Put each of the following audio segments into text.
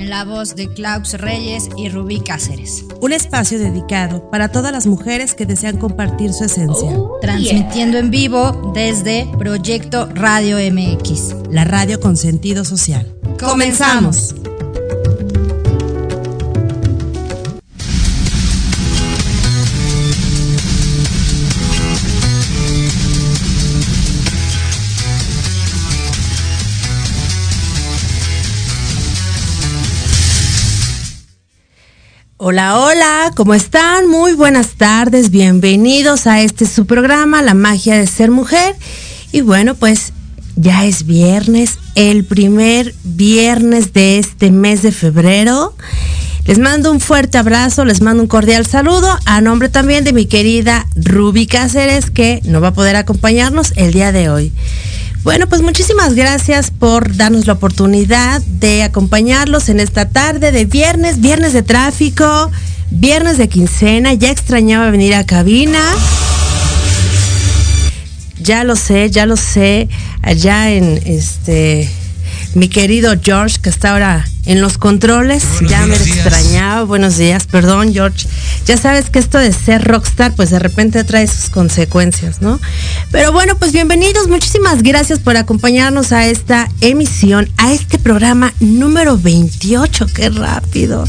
en la voz de Klaus Reyes y Rubí Cáceres. Un espacio dedicado para todas las mujeres que desean compartir su esencia. Oh, Transmitiendo en vivo desde Proyecto Radio MX. La radio con sentido social. Comenzamos. Hola, hola, ¿cómo están? Muy buenas tardes, bienvenidos a este su programa, La magia de ser mujer. Y bueno, pues ya es viernes, el primer viernes de este mes de febrero. Les mando un fuerte abrazo, les mando un cordial saludo a nombre también de mi querida Ruby Cáceres que no va a poder acompañarnos el día de hoy. Bueno, pues muchísimas gracias por darnos la oportunidad de acompañarlos en esta tarde de viernes, viernes de tráfico, viernes de quincena. Ya extrañaba venir a cabina. Ya lo sé, ya lo sé. Allá en este mi querido George, que está ahora en los controles. ya me extrañaba. Buenos días, perdón, George. Ya sabes que esto de ser rockstar, pues de repente trae sus consecuencias, ¿no? Pero bueno, pues bienvenidos. Muchísimas gracias por acompañarnos a esta emisión, a este programa número 28. Qué rápido,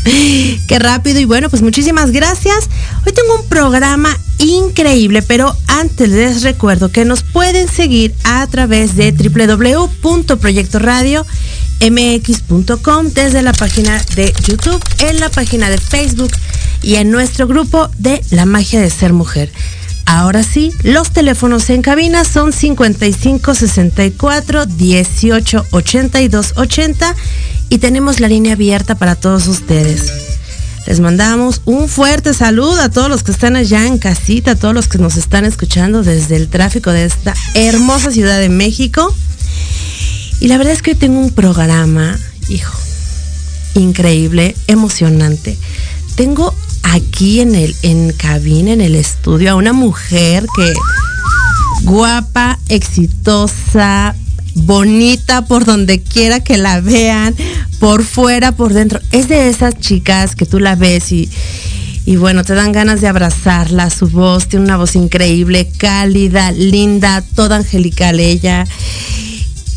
qué rápido. Y bueno, pues muchísimas gracias. Hoy tengo un programa increíble, pero antes les recuerdo que nos pueden seguir a través de www.proyectoradiomx.com desde la página de YouTube, en la página de Facebook y en nuestro grupo de La magia de ser mujer. Ahora sí, los teléfonos en cabina son 55 64 18 82 80 y tenemos la línea abierta para todos ustedes. Les mandamos un fuerte saludo a todos los que están allá en casita, a todos los que nos están escuchando desde el tráfico de esta hermosa ciudad de México. Y la verdad es que hoy tengo un programa, hijo, increíble, emocionante. Tengo aquí en el en cabina, en el estudio, a una mujer que guapa, exitosa, bonita por donde quiera que la vean, por fuera, por dentro. Es de esas chicas que tú la ves y, y bueno, te dan ganas de abrazarla. Su voz tiene una voz increíble, cálida, linda, toda angelical ella.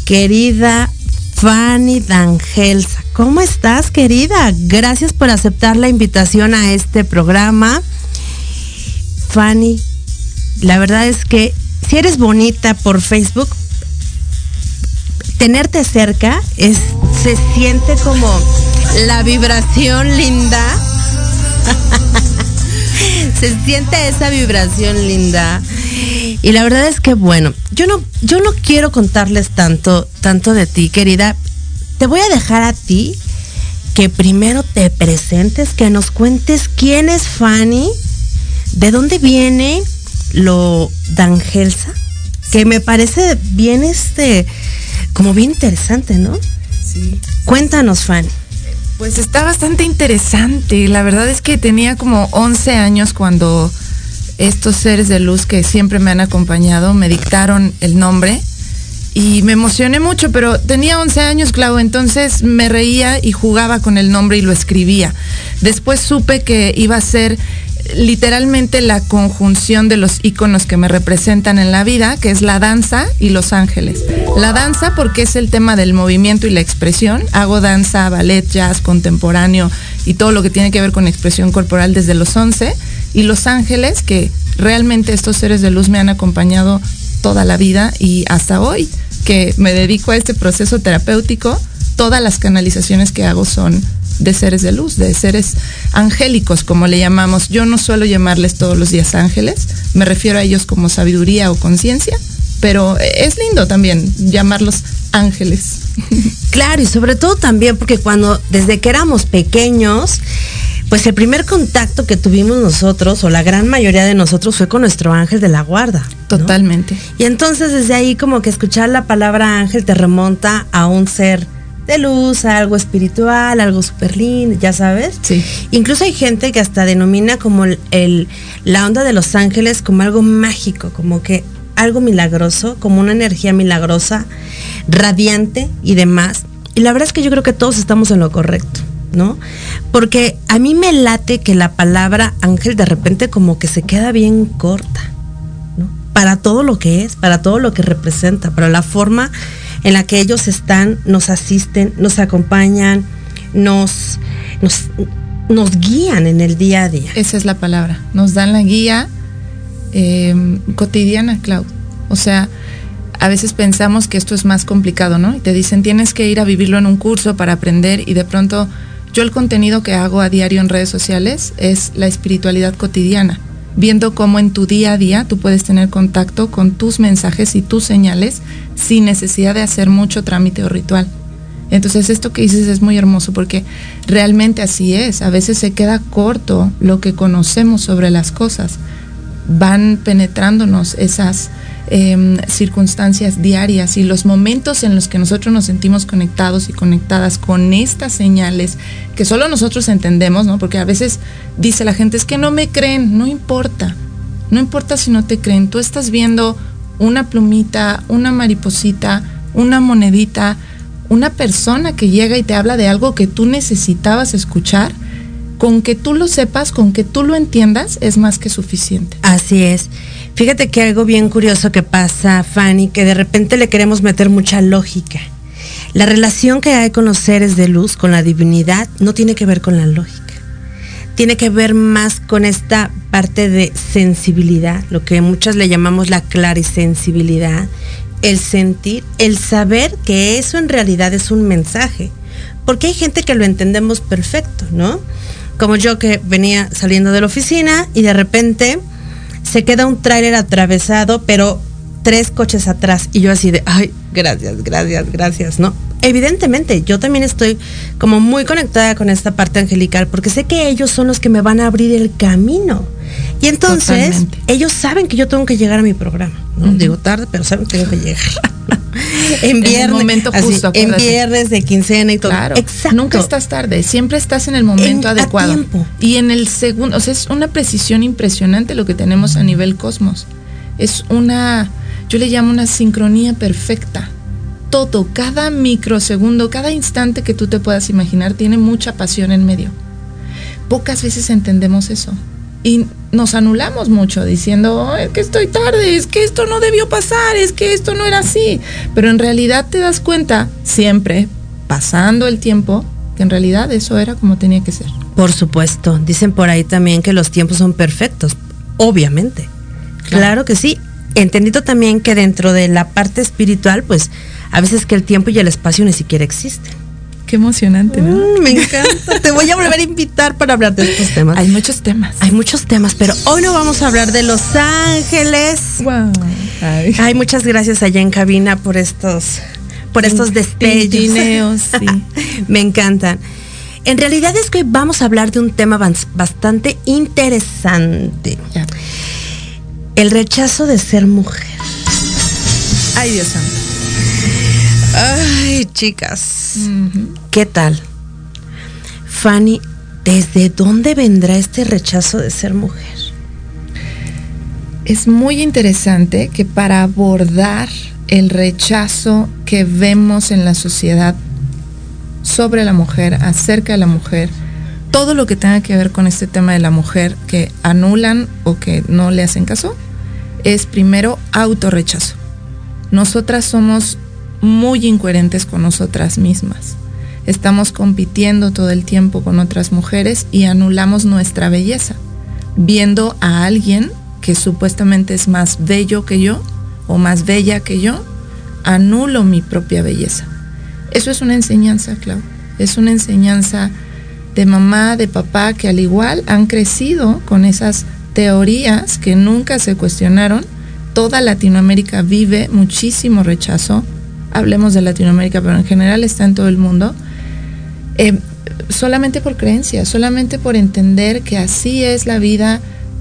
Querida Fanny Dangelsa, ¿cómo estás, querida? Gracias por aceptar la invitación a este programa. Fanny, la verdad es que si eres bonita por Facebook, tenerte cerca es, se siente como la vibración linda. se siente esa vibración linda. Y la verdad es que bueno, yo no, yo no quiero contarles tanto, tanto de ti, querida. Te voy a dejar a ti que primero te presentes, que nos cuentes quién es Fanny, de dónde viene lo Dangelsa, que me parece bien este como bien interesante, ¿no? Sí. Cuéntanos, Fanny. Pues está bastante interesante. La verdad es que tenía como 11 años cuando estos seres de luz que siempre me han acompañado me dictaron el nombre y me emocioné mucho, pero tenía 11 años, Clau, entonces me reía y jugaba con el nombre y lo escribía. Después supe que iba a ser literalmente la conjunción de los iconos que me representan en la vida, que es la danza y los ángeles. La danza porque es el tema del movimiento y la expresión. Hago danza, ballet, jazz, contemporáneo y todo lo que tiene que ver con expresión corporal desde los 11. Y los ángeles, que realmente estos seres de luz me han acompañado toda la vida y hasta hoy, que me dedico a este proceso terapéutico, todas las canalizaciones que hago son de seres de luz, de seres angélicos, como le llamamos. Yo no suelo llamarles todos los días ángeles, me refiero a ellos como sabiduría o conciencia, pero es lindo también llamarlos ángeles. Claro, y sobre todo también porque cuando desde que éramos pequeños, pues el primer contacto que tuvimos nosotros, o la gran mayoría de nosotros, fue con nuestro ángel de la guarda. Totalmente. Y entonces desde ahí como que escuchar la palabra ángel te remonta a un ser de luz, a algo espiritual, algo súper lindo, ya sabes. Sí. Incluso hay gente que hasta denomina como el, la onda de los ángeles como algo mágico, como que algo milagroso, como una energía milagrosa, radiante y demás. Y la verdad es que yo creo que todos estamos en lo correcto, ¿no? Porque a mí me late que la palabra ángel de repente como que se queda bien corta, ¿no? Para todo lo que es, para todo lo que representa, para la forma en la que ellos están, nos asisten, nos acompañan, nos, nos, nos guían en el día a día. Esa es la palabra. Nos dan la guía eh, cotidiana, Clau. O sea, a veces pensamos que esto es más complicado, ¿no? Y te dicen, tienes que ir a vivirlo en un curso para aprender y de pronto yo el contenido que hago a diario en redes sociales es la espiritualidad cotidiana, viendo cómo en tu día a día tú puedes tener contacto con tus mensajes y tus señales sin necesidad de hacer mucho trámite o ritual. Entonces esto que dices es muy hermoso porque realmente así es. A veces se queda corto lo que conocemos sobre las cosas. Van penetrándonos esas eh, circunstancias diarias y los momentos en los que nosotros nos sentimos conectados y conectadas con estas señales que solo nosotros entendemos, ¿no? Porque a veces dice la gente, es que no me creen, no importa, no importa si no te creen, tú estás viendo una plumita, una mariposita, una monedita, una persona que llega y te habla de algo que tú necesitabas escuchar, con que tú lo sepas, con que tú lo entiendas, es más que suficiente. Así es. Fíjate que algo bien curioso que pasa, Fanny, que de repente le queremos meter mucha lógica. La relación que hay con los seres de luz, con la divinidad, no tiene que ver con la lógica. Tiene que ver más con esta parte de sensibilidad, lo que muchas le llamamos la clarisensibilidad, el sentir, el saber que eso en realidad es un mensaje. Porque hay gente que lo entendemos perfecto, ¿no? Como yo que venía saliendo de la oficina y de repente se queda un tráiler atravesado, pero tres coches atrás. Y yo así de, ay, gracias, gracias, gracias, ¿no? Evidentemente, yo también estoy como muy conectada con esta parte angelical porque sé que ellos son los que me van a abrir el camino. Y entonces, Totalmente. ellos saben que yo tengo que llegar a mi programa. ¿no? Digo tarde, pero saben que tengo que llegar. en viernes. momento así, justo, en acuérdate. viernes de quincena y todo. Claro, Exacto. nunca estás tarde, siempre estás en el momento En- a adecuado. tiempo. Y en el segundo, o sea, es una precisión impresionante lo que tenemos a nivel cosmos. Es una, yo le llamo una sincronía perfecta. Todo, cada microsegundo, cada instante que tú te puedas imaginar tiene mucha pasión en medio. Pocas veces entendemos eso. Y nos anulamos mucho diciendo, "Oh, es que estoy tarde, es que esto no debió pasar, es que esto no era así. Pero en realidad te das cuenta, siempre, pasando el tiempo, que en realidad eso era como tenía que ser. Por supuesto. Dicen por ahí también que los tiempos son perfectos. Obviamente. Claro, Claro. que sí. Entendido también que dentro de la parte espiritual, pues a veces que el tiempo y el espacio ni siquiera existen. Qué emocionante, ¿no? Mm, me encanta. Te voy a volver a invitar para hablar de estos temas. Hay muchos temas. Hay muchos temas, pero hoy no vamos a hablar de Los Ángeles. Wow. Ay. Ay, muchas gracias allá en cabina por estos, por estos destellos. Sí. Me encantan. En realidad es que hoy vamos a hablar de un tema bastante interesante. El rechazo de ser mujer. Ay, Dios santo. Ay, chicas. ¿Qué tal? Fanny, ¿desde dónde vendrá este rechazo de ser mujer? Es muy interesante que para abordar el rechazo que vemos en la sociedad sobre la mujer, acerca de la mujer, todo lo que tenga que ver con este tema de la mujer que anulan o que no le hacen caso, es primero autorrechazo. Nosotras somos muy incoherentes con nosotras mismas. Estamos compitiendo todo el tiempo con otras mujeres y anulamos nuestra belleza, viendo a alguien que supuestamente es más bello que yo o más bella que yo, anulo mi propia belleza. Eso es una enseñanza, Clau. Es una enseñanza de mamá, de papá, que al igual han crecido con esas teorías que nunca se cuestionaron. Toda Latinoamérica vive muchísimo rechazo. Hablemos de Latinoamérica, pero en general está en todo el mundo. Eh, solamente por creencia, solamente por entender que así es la vida,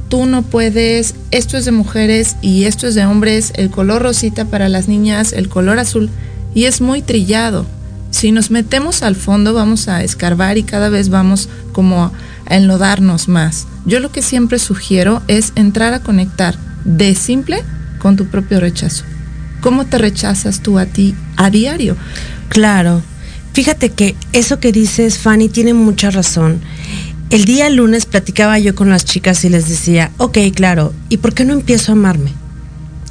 tú no puedes, esto es de mujeres y esto es de hombres, el color rosita para las niñas, el color azul, y es muy trillado. Si nos metemos al fondo vamos a escarbar y cada vez vamos como a enlodarnos más. Yo lo que siempre sugiero es entrar a conectar de simple con tu propio rechazo. ¿Cómo te rechazas tú a ti a diario? Claro. Fíjate que eso que dices, Fanny, tiene mucha razón. El día lunes platicaba yo con las chicas y les decía, ok, claro, ¿y por qué no empiezo a amarme?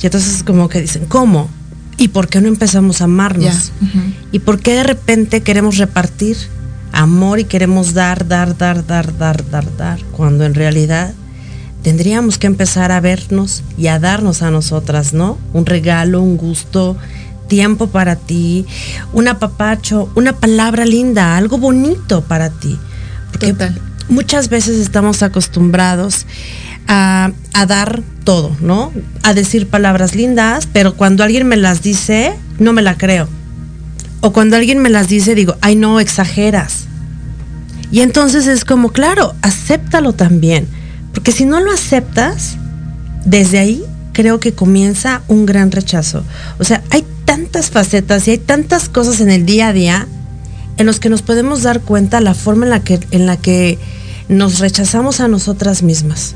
Y entonces como que dicen, ¿cómo? ¿Y por qué no empezamos a amarnos? ¿Y por qué de repente queremos repartir amor y queremos dar, dar, dar, dar, dar, dar, dar? Cuando en realidad tendríamos que empezar a vernos y a darnos a nosotras, ¿no? Un regalo, un gusto, tiempo para ti, un apapacho, una palabra linda, algo bonito para ti. Porque muchas veces estamos acostumbrados a, dar todo, ¿no? A decir palabras lindas, pero cuando alguien me las dice, no me la creo. O cuando alguien me las dice, digo, ay, no, exageras. Y entonces es como, claro, acéptalo también. Porque si no lo aceptas, desde ahí creo que comienza un gran rechazo. O sea, hay tantas facetas y hay tantas cosas en el día a día en los que nos podemos dar cuenta la forma en la que, en la que nos rechazamos a nosotras mismas.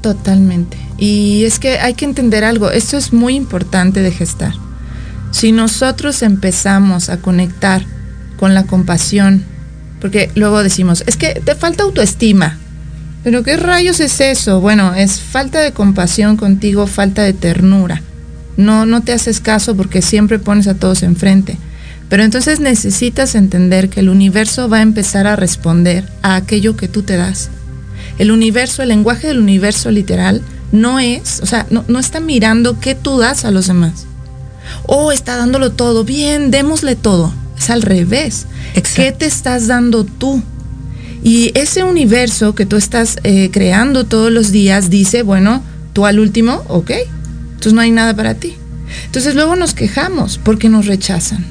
Totalmente. Y es que hay que entender algo, esto es muy importante de gestar. Si nosotros empezamos a conectar con la compasión, porque luego decimos, es que te falta autoestima, pero ¿qué rayos es eso? Bueno, es falta de compasión contigo, falta de ternura. No, no te haces caso porque siempre pones a todos enfrente. Pero entonces necesitas entender que el universo va a empezar a responder a aquello que tú te das. El universo, el lenguaje del universo literal, no es, o sea, no, no está mirando qué tú das a los demás. O está dándolo todo, bien, démosle todo. Es al revés. ¿Qué te estás dando tú? Y ese universo que tú estás eh, creando todos los días dice, bueno, tú al último, ok, entonces no hay nada para ti. Entonces luego nos quejamos porque nos rechazan.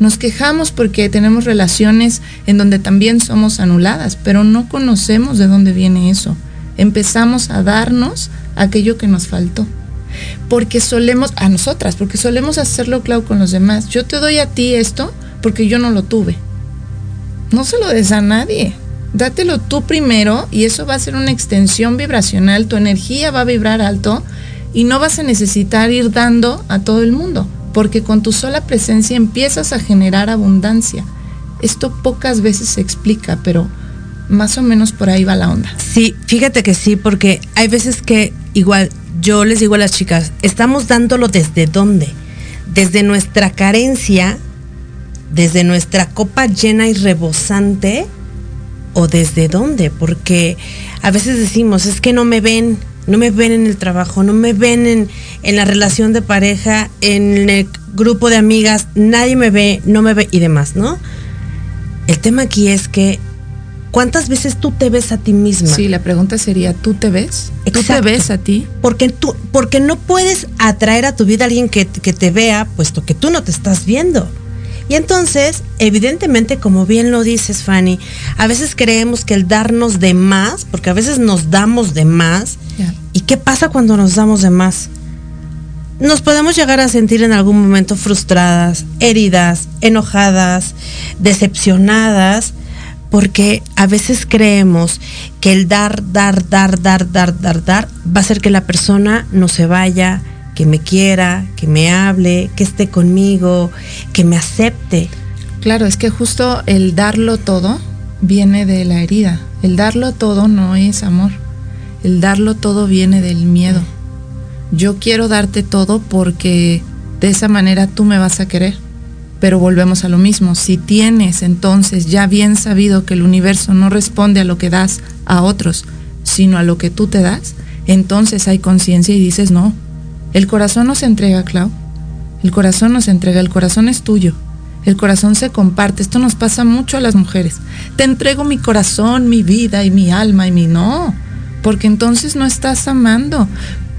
Nos quejamos porque tenemos relaciones en donde también somos anuladas, pero no conocemos de dónde viene eso. Empezamos a darnos aquello que nos faltó. Porque solemos, a nosotras, porque solemos hacerlo, claro, con los demás. Yo te doy a ti esto porque yo no lo tuve. No se lo des a nadie. Dátelo tú primero y eso va a ser una extensión vibracional. Tu energía va a vibrar alto y no vas a necesitar ir dando a todo el mundo porque con tu sola presencia empiezas a generar abundancia. Esto pocas veces se explica, pero más o menos por ahí va la onda. Sí, fíjate que sí, porque hay veces que igual yo les digo a las chicas, estamos dándolo desde dónde? Desde nuestra carencia, desde nuestra copa llena y rebosante, o desde dónde, porque a veces decimos, es que no me ven, no me ven en el trabajo, no me ven en, en la relación de pareja, en el grupo de amigas, nadie me ve, no me ve y demás, ¿no? El tema aquí es que ¿cuántas veces tú te ves a ti misma? Sí, la pregunta sería, ¿tú te ves? ¿Tú te ves a ti? Porque, tú, porque no puedes atraer a tu vida a alguien que, que te vea, puesto que tú no te estás viendo. Y entonces, evidentemente, como bien lo dices, Fanny, a veces creemos que el darnos de más, porque a veces nos damos de más, ¿y qué pasa cuando nos damos de más? Nos podemos llegar a sentir en algún momento frustradas, heridas, enojadas, decepcionadas, porque a veces creemos que el dar, dar, dar, dar, dar, dar, dar va a hacer que la persona no se vaya, que me quiera, que me hable, que esté conmigo, que me acepte. Claro, es que justo el darlo todo viene de la herida. El darlo todo no es amor. El darlo todo viene del miedo. Yo quiero darte todo porque de esa manera tú me vas a querer. Pero volvemos a lo mismo. Si tienes entonces ya bien sabido que el universo no responde a lo que das a otros, sino a lo que tú te das, entonces hay conciencia y dices, no, el corazón no se entrega, Clau. El corazón no se entrega, el corazón es tuyo. El corazón se comparte. Esto nos pasa mucho a las mujeres. Te entrego mi corazón, mi vida y mi alma y mi no. Porque entonces no estás amando.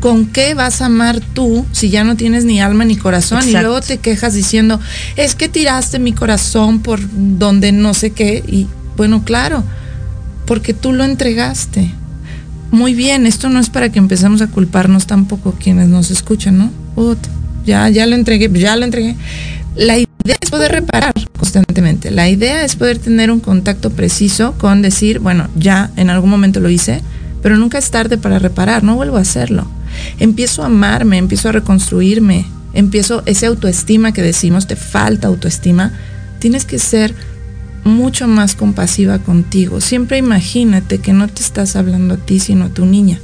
¿Con qué vas a amar tú si ya no tienes ni alma ni corazón? Y luego te quejas diciendo, es que tiraste mi corazón por donde no sé qué. Y Bueno, claro, porque tú lo entregaste. Muy bien, esto no es para que empezamos a culparnos tampoco quienes nos escuchan, ¿no? ya, ya lo entregué, ya lo entregué. La idea es poder reparar constantemente. La idea es poder tener un contacto preciso con decir, bueno, ya en algún momento lo hice, pero nunca es tarde para reparar, no vuelvo a hacerlo. Empiezo a amarme, empiezo a reconstruirme, empiezo esa autoestima que decimos, te falta autoestima, tienes que ser mucho más compasiva contigo. Siempre imagínate que no te estás hablando a ti, sino a tu niña.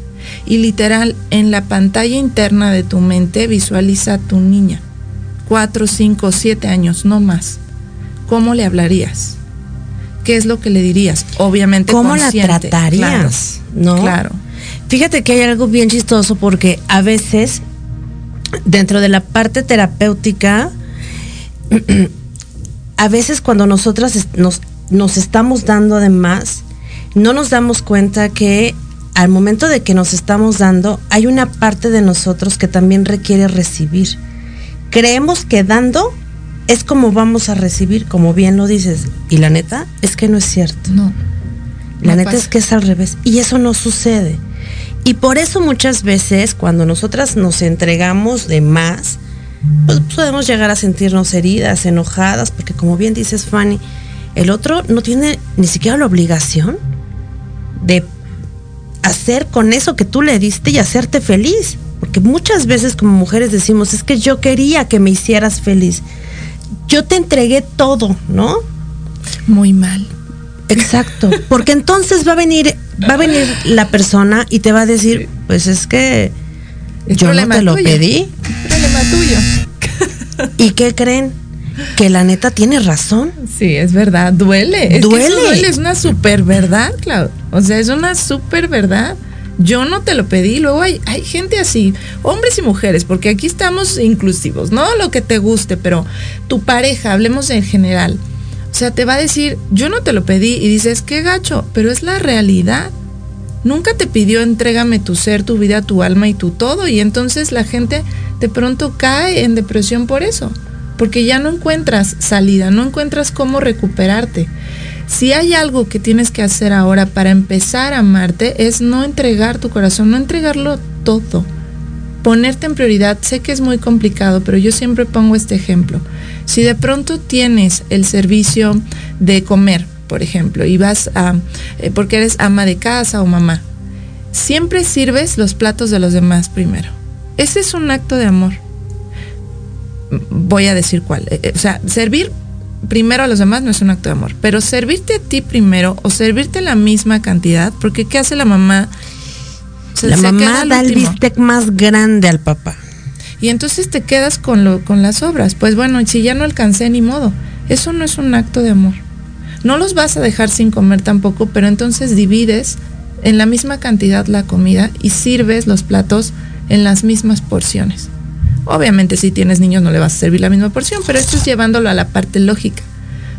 Y literal, en la pantalla interna de tu mente visualiza a tu niña. Cuatro, cinco, siete años, no más. ¿Cómo le hablarías? ¿Qué es lo que le dirías? Obviamente. ¿Cómo la tratarías? ¿No? Claro. Fíjate que hay algo bien chistoso porque a veces, dentro de la parte terapéutica, a veces cuando nosotras nos, nos estamos dando además, no nos damos cuenta que al momento de que nos estamos dando, hay una parte de nosotros que también requiere recibir. Creemos que dando es como vamos a recibir, como bien lo dices. Y la neta es que no es cierto. No. La neta es que es al revés. Y eso no sucede. Y por eso muchas veces cuando nosotras nos entregamos de más, pues podemos llegar a sentirnos heridas, enojadas, porque como bien dices Fanny, el otro no tiene ni siquiera la obligación de hacer con eso que tú le diste y hacerte feliz. Porque muchas veces como mujeres decimos, es que yo quería que me hicieras feliz yo te entregué todo, ¿no? Muy mal. Exacto, porque entonces va a venir va a venir la persona y te va a decir, pues es que yo no te lo pedí. Problema tuyo. ¿Y qué creen? Que la neta tiene razón. Sí, es verdad, duele. duele. Es, duele. es una super verdad, Claudio. O sea, es una super verdad yo no te lo pedí. Luego hay, hay gente así, hombres y mujeres, porque aquí estamos inclusivos, no lo que te guste, pero tu pareja, hablemos en general. O sea, te va a decir, yo no te lo pedí y dices, qué gacho, pero es la realidad. Nunca te pidió entrégame tu ser, tu vida, tu alma y tu todo. Y entonces la gente de pronto cae en depresión por eso. Porque ya no encuentras salida, no encuentras cómo recuperarte. Si hay algo que tienes que hacer ahora para empezar a amarte es no entregar tu corazón, no entregarlo todo. Ponerte en prioridad, sé que es muy complicado, pero yo siempre pongo este ejemplo. Si de pronto tienes el servicio de comer, por ejemplo, y vas a, eh, porque eres ama de casa o mamá, siempre sirves los platos de los demás primero. Ese es un acto de amor. Voy a decir cuál. Eh, eh, o sea, servir primero a los demás no es un acto de amor, pero servirte a ti primero o servirte la misma cantidad, porque ¿qué hace la mamá? la mamá da el bistec más grande al papá. Y entonces te quedas con, lo, con las obras. Pues bueno, si ya no alcancé ni modo, eso no es un acto de amor. No los vas a dejar sin comer tampoco, pero entonces divides en la misma cantidad la comida y sirves los platos en las mismas porciones. Obviamente si tienes niños no le vas a servir la misma porción, pero esto es llevándolo a la parte lógica.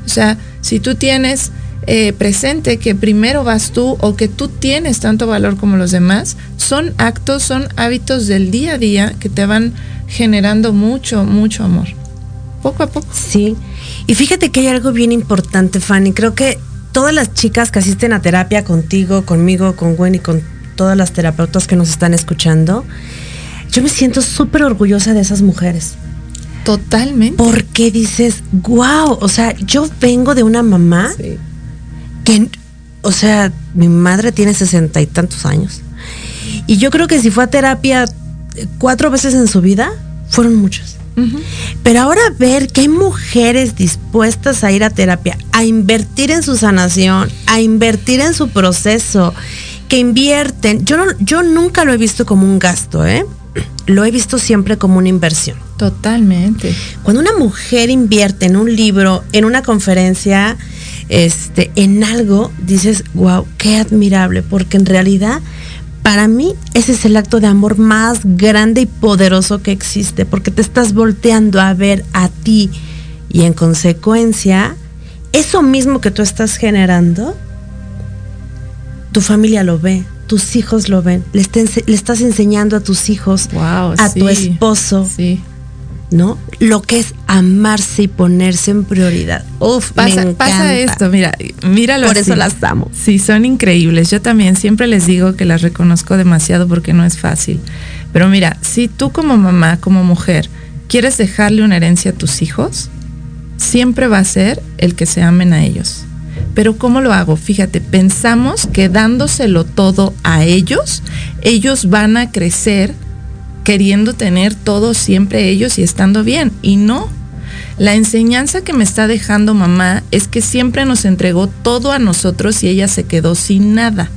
O sea, si tú tienes eh, presente que primero vas tú o que tú tienes tanto valor como los demás, son actos, son hábitos del día a día que te van generando mucho, mucho amor. Poco a poco. Sí. Y fíjate que hay algo bien importante, Fanny. Creo que todas las chicas que asisten a terapia contigo, conmigo, con Gwen y con todas las terapeutas que nos están escuchando, yo me siento súper orgullosa de esas mujeres. Totalmente. Porque dices, wow, o sea, yo vengo de una mamá que, o sea, mi madre tiene sesenta y tantos años. Y yo creo que si fue a terapia cuatro veces en su vida, fueron muchas. Pero ahora ver que hay mujeres dispuestas a ir a terapia, a invertir en su sanación, a invertir en su proceso, que invierten, yo, yo nunca lo he visto como un gasto, ¿eh? lo he visto siempre como una inversión. Totalmente. Cuando una mujer invierte en un libro, en una conferencia, este, en algo, dices, wow, qué admirable, porque en realidad, para mí, ese es el acto de amor más grande y poderoso que existe, porque te estás volteando a ver a ti y en consecuencia, eso mismo que tú estás generando, tu familia lo ve, tus hijos lo ven, le, estás enseñando a tus hijos, a tu esposo. ¿No? Lo que es amarse y ponerse en prioridad. Uf, pasa, me pasa esto, mira, míralo Por eso las amo. Sí, son increíbles. Yo también siempre les digo que las reconozco demasiado porque no es fácil. Pero mira, si tú como mamá, como mujer, quieres dejarle una herencia a tus hijos, siempre va a ser el que se amen a ellos. Pero ¿cómo lo hago? Fíjate, pensamos que dándoselo todo a ellos, ellos van a crecer queriendo tener todo siempre ellos y estando bien. Y no. La enseñanza que me está dejando mamá es que siempre nos entregó todo a nosotros y ella se quedó sin nada.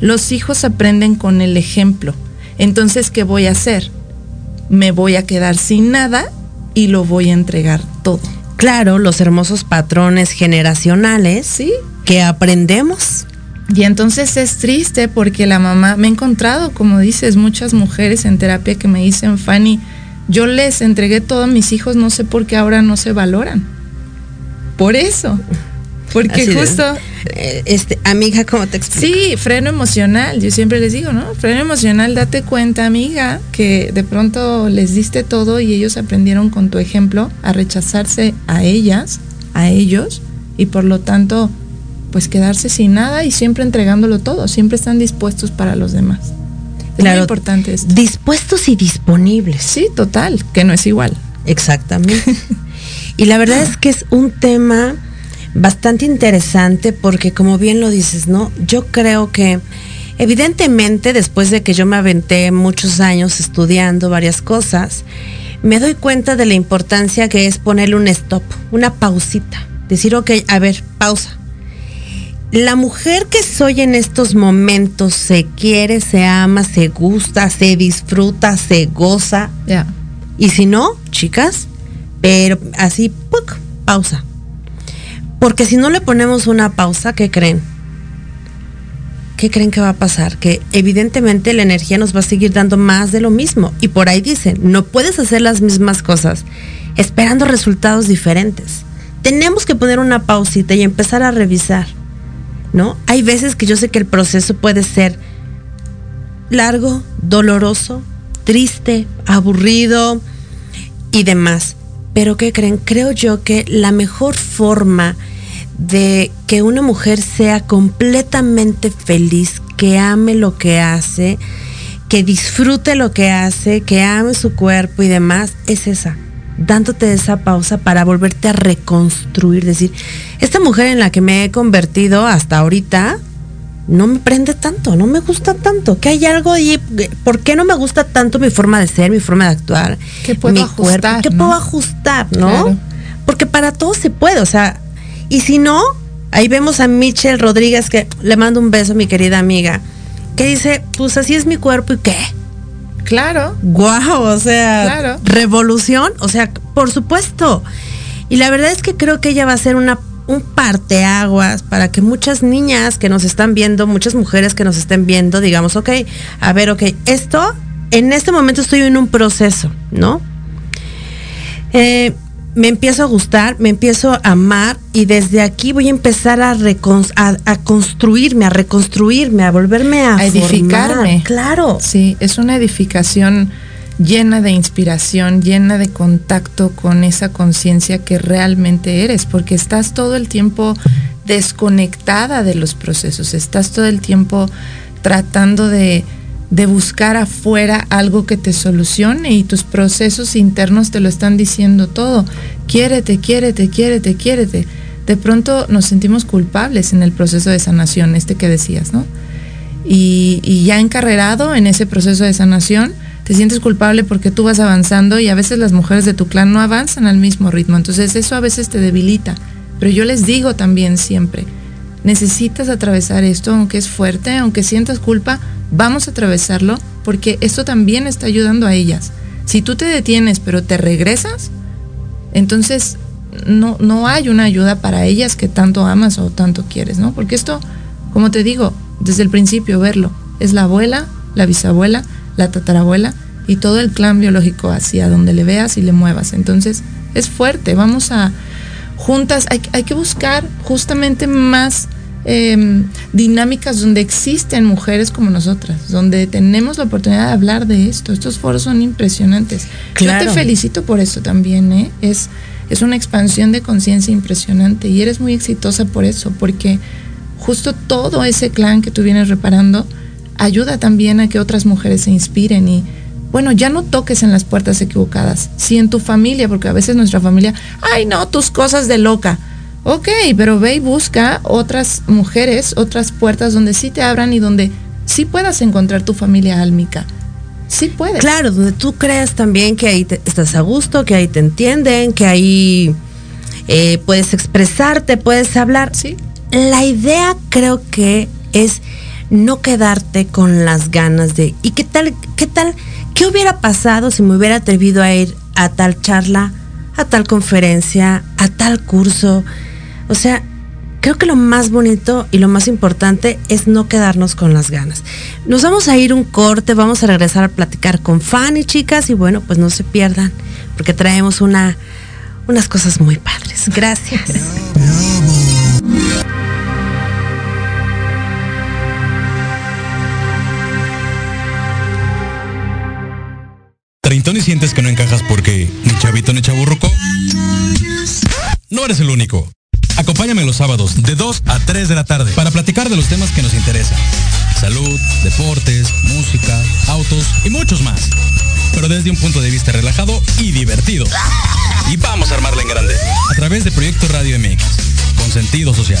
Los hijos aprenden con el ejemplo. Entonces, ¿qué voy a hacer? Me voy a quedar sin nada y lo voy a entregar todo. Claro, los hermosos patrones generacionales ¿Sí? que aprendemos. Y entonces es triste porque la mamá, me he encontrado, como dices, muchas mujeres en terapia que me dicen, Fanny, yo les entregué todo a mis hijos, no sé por qué ahora no se valoran. Por eso. Porque Así de, justo... eh, este, amiga, ¿cómo te explico? Sí, freno emocional, yo siempre les digo, ¿no? Freno emocional, date cuenta, amiga, que de pronto les diste todo y ellos aprendieron con tu ejemplo a rechazarse a ellas, a ellos, y por lo tanto, pues quedarse sin nada y siempre entregándolo todo, siempre están dispuestos para los demás. Es muy Claro. importante esto. Dispuestos y disponibles. Sí, total, que no es igual. Exactamente. y la verdad es que es un tema bastante interesante porque como bien lo dices, ¿no? Yo creo que evidentemente después de que yo me aventé muchos años estudiando varias cosas, me doy cuenta de la importancia que es ponerle un stop, una pausita. Decir, ok, a ver, pausa. La mujer que soy en estos momentos se quiere, se ama, se gusta, se disfruta, se goza, y si no, chicas, pero así, ¡puc! pausa. Porque si no le ponemos una pausa, ¿qué creen? ¿Qué creen que va a pasar? Que evidentemente la energía nos va a seguir dando más de lo mismo. Y por ahí dicen, no puedes hacer las mismas cosas esperando resultados diferentes. Tenemos que poner una pausita y empezar a revisar. ¿No? Hay veces que yo sé que el proceso puede ser largo, doloroso, triste, aburrido y demás. Pero ¿qué creen? Creo yo que la mejor forma de que una mujer sea completamente feliz, que ame lo que hace, que disfrute lo que hace, que ame su cuerpo y demás, es esa, dándote esa pausa para volverte a reconstruir, decir, esta mujer en la que me he convertido hasta ahorita, no me prende tanto, no me gusta tanto, que hay algo ahí, ¿por qué no me gusta tanto mi forma de ser, mi forma de actuar? ¿Qué puedo mi ajustar, ¿Qué no? puedo ajustar, no? Claro. Porque para todo se puede, o sea, y si no, ahí vemos a Michelle Rodríguez, que le mando un beso, mi querida amiga, que dice, pues así es mi cuerpo y qué. Claro. Guau, o sea, Claro. revolución, o sea, por supuesto. Y la verdad es que creo que ella va a ser una un parteaguas para que muchas niñas que nos están viendo, muchas mujeres que nos estén viendo, digamos, ok, a ver, ok, esto, en este momento estoy en un proceso, ¿no? Eh, me empiezo a gustar, me empiezo a amar y desde aquí voy a empezar a, recon- a, a construirme, a reconstruirme, a volverme a, A edificarme. formar. Claro. Sí, es una edificación llena de inspiración, llena de contacto con esa conciencia que realmente eres, porque estás todo el tiempo desconectada de los procesos, estás todo el tiempo tratando de, de buscar afuera algo que te solucione y tus procesos internos te lo están diciendo todo. Quiérete, quiérete, quiérete, quiérete. De pronto nos sentimos culpables en el proceso de sanación, este que decías, ¿no? y, y ya encarrerado en ese proceso de sanación, te sientes culpable porque tú vas avanzando y a veces las mujeres de tu clan no avanzan al mismo ritmo. Entonces eso a veces te debilita. Pero yo les digo también siempre, necesitas atravesar esto, aunque es fuerte, aunque sientas culpa, vamos a atravesarlo porque esto también está ayudando a ellas. Si tú te detienes pero te regresas, entonces no, no hay una ayuda para ellas que tanto amas o tanto quieres, ¿no? Porque esto, como te digo, desde el principio verlo, es la abuela, la bisabuela, la tatarabuela y todo el clan biológico hacia donde le veas y le muevas. Entonces es fuerte, vamos a juntas, hay, hay que buscar justamente más em, dinámicas donde existen mujeres como nosotras, donde tenemos la oportunidad de hablar de esto. Estos foros son impresionantes. Yo te felicito por eso también, ¿eh? Es, es una expansión de conciencia impresionante y eres muy exitosa por eso, porque justo todo ese clan que tú vienes reparando ayuda también a que otras mujeres se inspiren y bueno, ya no toques en las puertas equivocadas. Si en tu familia, porque a veces nuestra familia, ay no, tus cosas de loca. Ok, pero ve y busca otras mujeres, otras puertas donde sí te abran y donde sí puedas encontrar tu familia álmica. Sí puedes. Claro, donde tú creas también que ahí estás a gusto, que ahí te entienden, que ahí eh, puedes expresarte, puedes hablar. Sí. La idea creo que es no quedarte con las ganas de, ¿y qué tal, qué tal ¿Qué hubiera pasado si me hubiera atrevido a ir a tal charla, a tal conferencia, a tal curso? O sea, creo que lo más bonito y lo más importante es no quedarnos con las ganas. Nos vamos a ir un corte, vamos a regresar a platicar con Fanny, chicas, y bueno, pues no se pierdan, porque traemos una, unas cosas muy padres. Gracias. y sientes que no encajas porque ni chavito ni chaburruco? No eres el único. Acompáñame los sábados de 2 a 3 de la tarde para platicar de los temas que nos interesan. Salud, deportes, música, autos y muchos más. Pero desde un punto de vista relajado y divertido. Y vamos a armarla en grande. A través de Proyecto Radio MX. Con sentido social.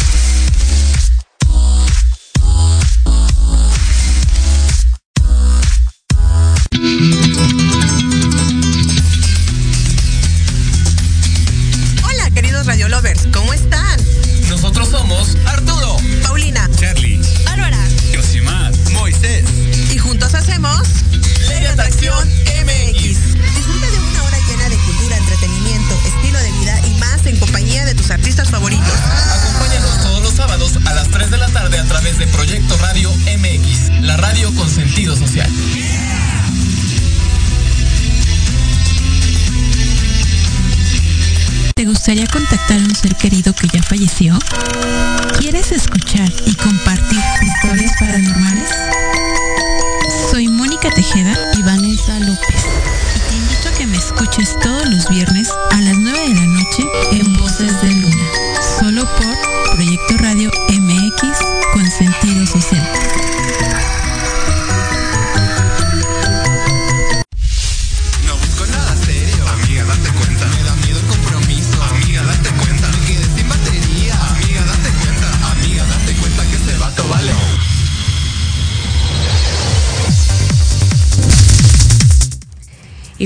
¿Quieres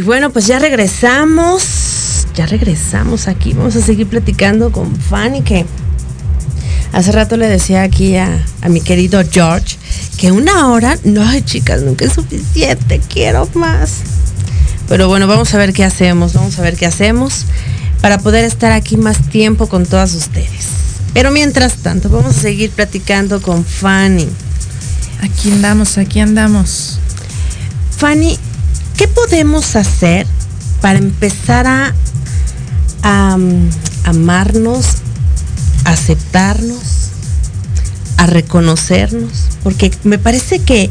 bueno, pues ya regresamos. Ya regresamos aquí. Vamos a seguir platicando con Fanny que hace rato le decía aquí a, mi querido George que una hora, no, hay chicas, nunca es suficiente, quiero más. Pero bueno, vamos a ver qué hacemos, vamos a ver qué hacemos para poder estar aquí más tiempo con todas ustedes. Pero mientras tanto, vamos a seguir platicando con Fanny. Aquí andamos, aquí andamos. Fanny, ¿Qué podemos hacer para empezar a, amarnos, aceptarnos, a reconocernos? Porque me parece que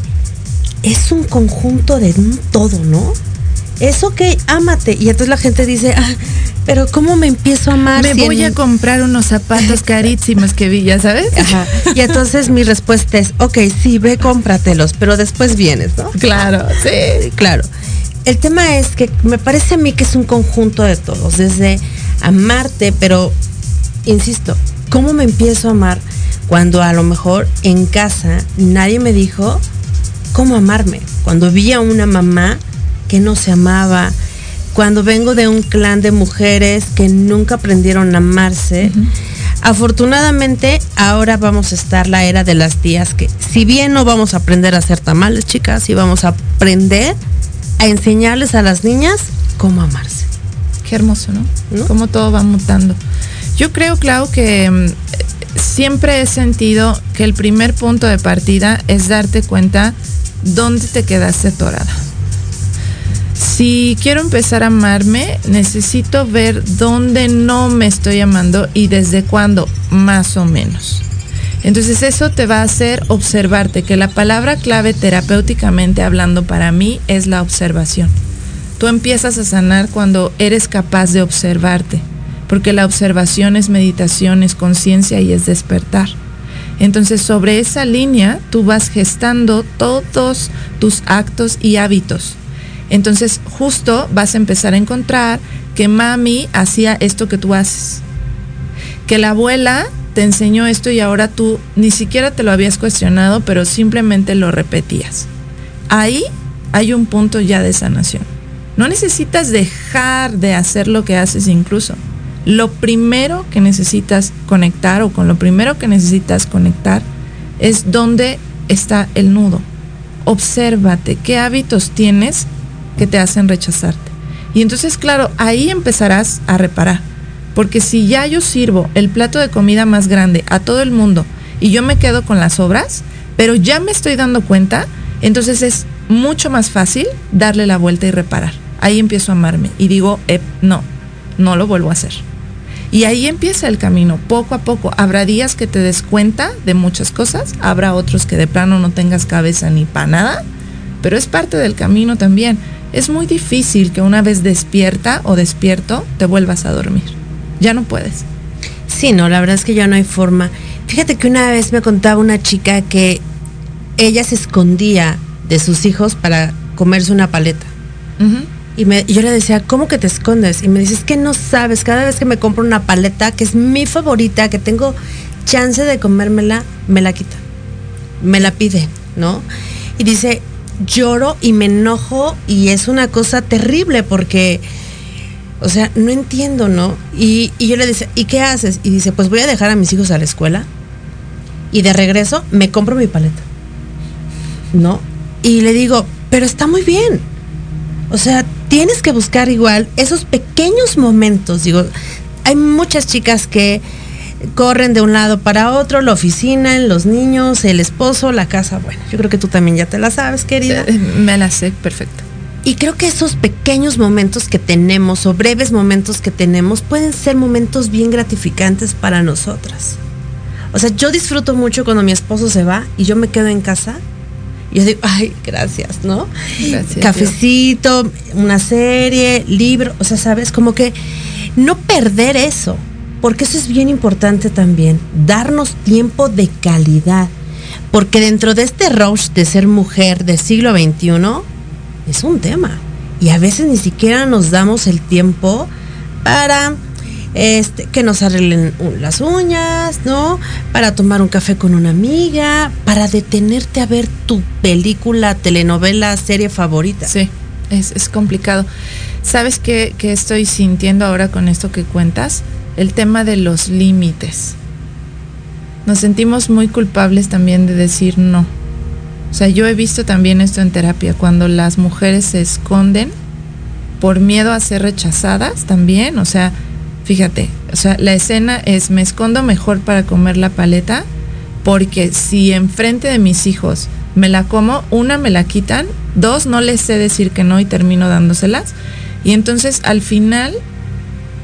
es un conjunto de un todo, ¿no? Eso que ámate. Y entonces la gente dice, ah, pero ¿cómo me empiezo a amar? Me voy a comprar unos zapatos carísimos que vi, ya sabes. Y entonces mi respuesta es, ok, sí, ve, cómpratelos, pero después vienes, ¿no? Claro, sí. Claro. el tema es que me parece a mí que es un conjunto de todos, desde amarte, pero insisto, ¿cómo me empiezo a amar cuando a lo mejor en casa nadie me dijo cómo amarme? Cuando vi a una mamá que no se amaba, cuando vengo de un clan de mujeres que nunca aprendieron a amarse. Afortunadamente, ahora vamos a estar la era de las tías que, si bien no vamos a aprender a hacer tamales, chicas, y vamos a aprender a enseñarles a las niñas cómo amarse. Qué hermoso, ¿no? ¿No? Cómo todo va mutando. Yo creo, Clau, que mm, siempre he sentido que el primer punto de partida es darte cuenta dónde te quedaste atorada. Si quiero empezar a amarme, necesito ver dónde no me estoy amando y desde cuándo, más o menos. Entonces eso te va a hacer observarte, que la palabra clave terapéuticamente hablando para mí es la observación. Tú empiezas a sanar cuando eres capaz de observarte, porque la observación es meditación, es conciencia y es despertar. Entonces sobre esa línea tú vas gestando todos tus actos y hábitos. Entonces justo vas a empezar a encontrar que mami hacía esto que tú haces. Que la abuela te enseñó esto y ahora tú ni siquiera te lo habías cuestionado, pero simplemente lo repetías. Ahí hay un punto ya de sanación. No necesitas dejar de hacer lo que haces incluso. Lo primero que necesitas conectar o con lo primero que necesitas conectar es dónde está el nudo. Obsérvate qué hábitos tienes que te hacen rechazarte. Y entonces, claro, ahí empezarás a reparar. Porque si ya yo sirvo el plato de comida más grande a todo el mundo y yo me quedo con las obras, pero ya me estoy dando cuenta, entonces es mucho más fácil darle la vuelta y reparar. Ahí empiezo a amarme y digo, no, no lo vuelvo a hacer. Y ahí empieza el camino, poco a poco. Habrá días que te des cuenta de muchas cosas, habrá otros que de plano no tengas cabeza ni para nada, pero es parte del camino también. Es muy difícil que una vez despierta o despierto te vuelvas a dormir. Ya no puedes. Sí, no, la verdad es que ya no hay forma. Fíjate que una vez me contaba una chica que ella se escondía de sus hijos para comerse una paleta. Y, me, yo le decía, ¿cómo que te escondes? Y me dice, es que no sabes, cada vez que me compro una paleta, que es mi favorita, que tengo chance de comérmela, me la quita. Me la pide, ¿no? Y dice, lloro y me enojo y es una cosa terrible porque, o sea, no entiendo, ¿no? Y, y yo le decía, ¿y qué haces? Y dice, pues voy a dejar a mis hijos a la escuela y de regreso me compro mi paleta, ¿no? Y le digo, pero está muy bien. O sea, tienes que buscar igual esos pequeños momentos. Digo, hay muchas chicas que corren de un lado para otro, la oficina, los niños, el esposo, la casa. Bueno, yo creo que tú también ya te la sabes, querida. Me la sé, perfecto. Y creo que esos pequeños momentos que tenemos o breves momentos que tenemos pueden ser momentos bien gratificantes para nosotras. O sea, yo disfruto mucho cuando mi esposo se va y yo me quedo en casa. Y yo digo, ay, gracias, ¿no? Gracias, Cafecito, una serie, libro, o sea, sabes, como que no perder eso, porque eso es bien importante también, darnos tiempo de calidad. Porque dentro de este rush de ser mujer del siglo XXI, es un tema. Y a veces ni siquiera nos damos el tiempo para este, que nos arreglen las uñas, ¿no? Para tomar un café con una amiga, para detenerte a ver tu película, telenovela, serie favorita. Sí, es, es complicado. ¿Sabes qué estoy sintiendo ahora con esto que cuentas? El tema de los límites. Nos sentimos muy culpables también de decir no. O sea, yo he visto también esto en terapia, cuando las mujeres se esconden por miedo a ser rechazadas también. O sea, fíjate, o sea, la escena es me escondo mejor para comer la paleta porque si enfrente de mis hijos me la como, una me la quitan, dos no les sé decir que no y termino dándoselas. Y entonces al final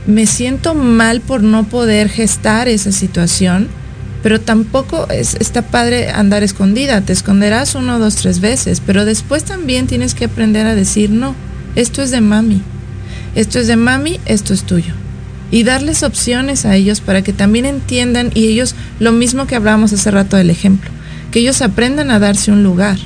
me siento mal por no poder gestar esa situación, pero tampoco es, está padre andar escondida. Te esconderás uno, dos, tres veces, pero después también tienes que aprender a decir no, esto es de mami, esto es de mami, esto es tuyo. Y darles opciones a ellos para que también entiendan y ellos, lo mismo que hablábamos hace rato del ejemplo, que ellos aprendan a darse un lugar,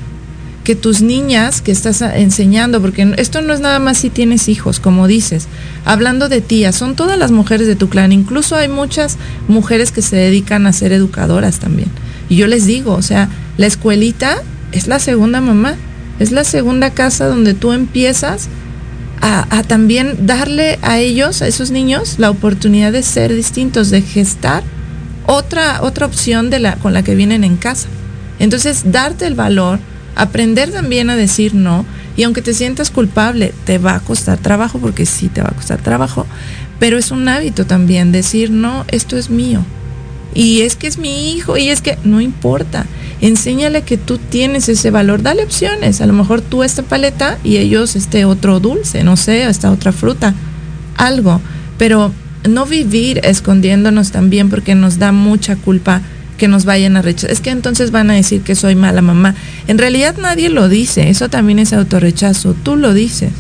que tus niñas que estás enseñando, porque esto no es nada más si tienes hijos, como dices, hablando de tías, son todas las mujeres de tu clan, incluso hay muchas mujeres que se dedican a ser educadoras también. Y yo les digo, o sea, la escuelita es la segunda mamá, es la segunda casa donde tú empiezas a, también darle a ellos, a esos niños, la oportunidad de ser distintos, de gestar otra, otra opción de la, con la que vienen en casa. Entonces, darte el valor, aprender también a decir no, y aunque te sientas culpable, te va a costar trabajo, porque sí te va a costar trabajo, pero es un hábito también decir no, esto es mío. Y es que es mi hijo, y es que no importa. Enséñale que tú tienes ese valor, dale opciones. A lo mejor tú esta paleta y ellos este otro dulce, no sé, esta otra fruta, algo. Pero no vivir escondiéndonos también porque nos da mucha culpa que nos vayan a rechazar. Es que entonces van a decir que soy mala mamá. En realidad nadie lo dice, eso también es autorrechazo, tú lo dices.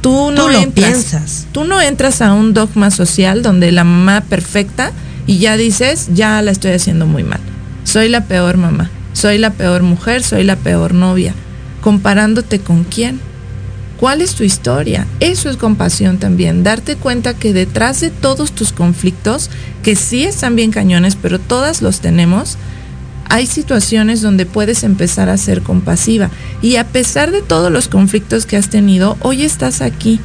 Tú no entras, piensas. Tú no entras a un dogma social donde la mamá perfecta y ya dices, ya la estoy haciendo muy mal. Soy la peor mamá, soy la peor mujer, soy la peor novia. Comparándote con quién? ¿Cuál es tu historia? Eso es compasión también, darte cuenta que detrás de todos tus conflictos, que sí están bien cañones, pero todas los tenemos, hay situaciones donde puedes empezar a ser compasiva. Y a pesar de todos los conflictos que has tenido, hoy estás aquí,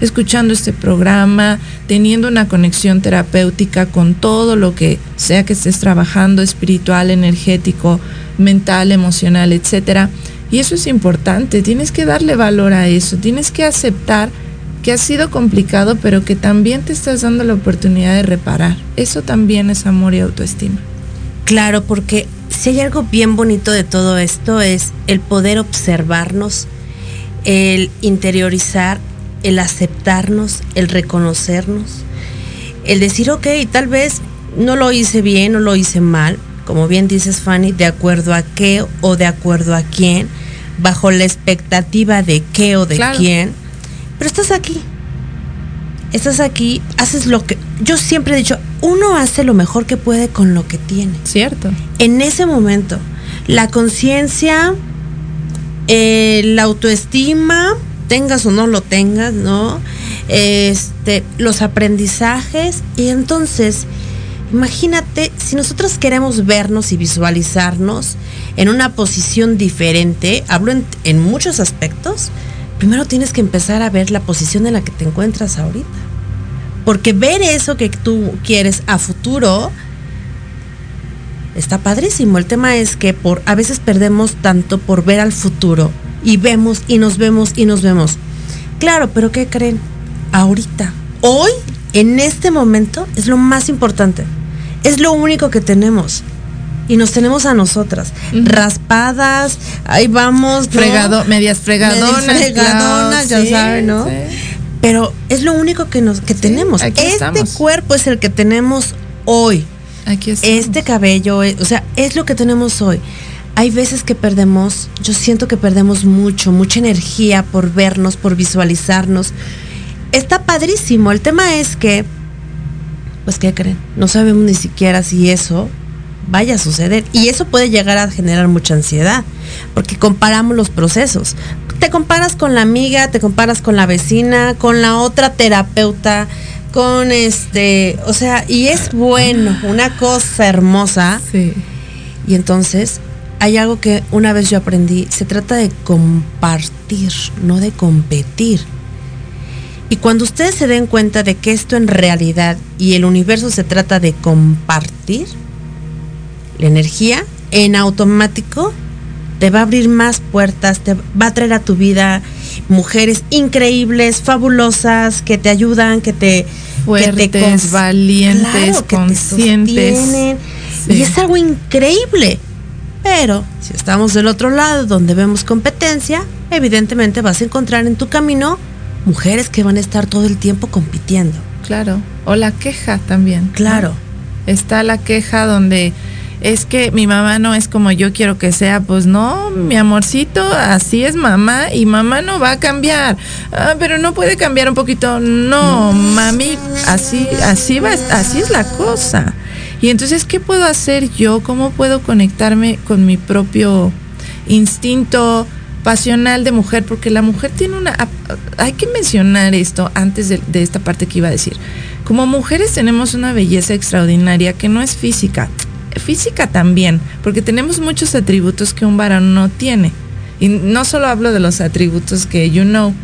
escuchando este programa, teniendo una conexión terapéutica con todo lo que sea que estés trabajando, espiritual, energético, mental, emocional, etcétera y eso es importante, tienes que darle valor a eso, tienes que aceptar que ha sido complicado, pero que también te estás dando la oportunidad de reparar. Eso también es amor y autoestima. Claro, porque si hay algo bien bonito de todo esto es el poder observarnos, el interiorizar, el aceptarnos, el reconocernos, el decir, ok, tal vez no lo hice bien, no lo hice mal, como bien dices Fanny, de acuerdo a qué o de acuerdo a quién, bajo la expectativa de qué o de quién, pero estás aquí. Estás aquí, haces lo que... Yo siempre he dicho, uno hace lo mejor que puede con lo que tiene. Cierto. En ese momento, la conciencia, eh, la autoestima, tengas o no lo tengas, ¿no? Este, los aprendizajes y entonces Imagínate, si nosotros queremos vernos y visualizarnos en una posición diferente, hablo en, muchos aspectos, primero tienes que empezar a ver la posición en la que te encuentras ahorita. Porque ver eso que tú quieres a futuro está padrísimo. El tema es que por a veces perdemos tanto por ver al futuro y vemos y nos vemos y nos vemos. Claro, pero ¿qué creen? Ahorita, hoy, en este momento, es lo más importante es lo único que tenemos. Y nos tenemos a nosotras, raspadas, ahí vamos. Fregado, medias fregadonas. fregadonas, ya saben, ¿no? Pero es lo único que, nos, que tenemos. Este cuerpo es el que tenemos hoy. Aquí Este cabello, o sea, es lo que tenemos hoy. Hay veces que perdemos, yo siento que perdemos mucho, mucha energía por vernos, por visualizarnos. Está padrísimo. El tema es que pues ¿qué creen? No sabemos ni siquiera si eso vaya a suceder. Y eso puede llegar a generar mucha ansiedad, porque comparamos los procesos. Te comparas con la amiga, te comparas con la vecina, con la otra terapeuta, con este, o sea, y es bueno, una cosa hermosa. Sí. Y entonces hay algo que una vez yo aprendí, se trata de compartir, no de competir. Y cuando ustedes se den cuenta de que esto en realidad y el universo se trata de compartir, la energía en automático te va a abrir más puertas, te va a traer a tu vida mujeres increíbles, fabulosas, que te ayudan, que te... Fuertes, valientes, conscientes. Y es algo increíble. Pero si estamos del otro lado, donde vemos competencia, evidentemente vas a encontrar en tu camino mujeres que van a estar todo el tiempo compitiendo. Claro, o la queja también. Claro. Está la queja donde es que mi mamá no es como yo quiero que sea, pues no, mi amorcito, así es mamá y mamá no va a cambiar. Ah, pero no puede cambiar un poquito. No, mami, así así va, así es la cosa. Y entonces, ¿qué puedo hacer yo? ¿Cómo puedo conectarme con mi propio instinto pasional de mujer, porque la mujer tiene una... Hay que mencionar esto antes de, esta parte que iba a decir. Como mujeres tenemos una belleza extraordinaria que no es física, física también, porque tenemos muchos atributos que un varón no tiene. Y no solo hablo de los atributos que you know,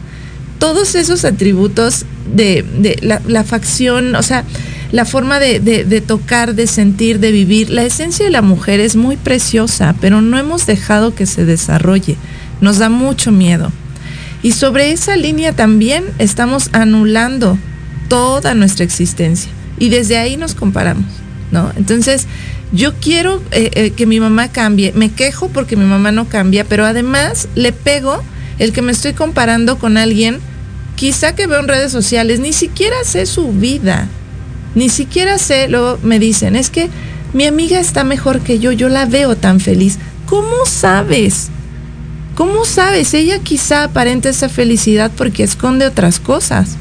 todos esos atributos de, la, facción, o sea, la forma de, tocar, de sentir, de vivir, la esencia de la mujer es muy preciosa, pero no hemos dejado que se desarrolle. Nos da mucho miedo. Y sobre esa línea también estamos anulando toda nuestra existencia. Y desde ahí nos comparamos, ¿no? Entonces, yo quiero eh, eh, que mi mamá cambie, me quejo porque mi mamá no cambia, pero además le pego el que me estoy comparando con alguien, quizá que veo en redes sociales, ni siquiera sé su vida, ni siquiera sé, luego me dicen, es que mi amiga está mejor que yo, yo la veo tan feliz. ¿Cómo sabes? ¿Cómo sabes? Ella quizá aparenta esa felicidad porque esconde otras cosas.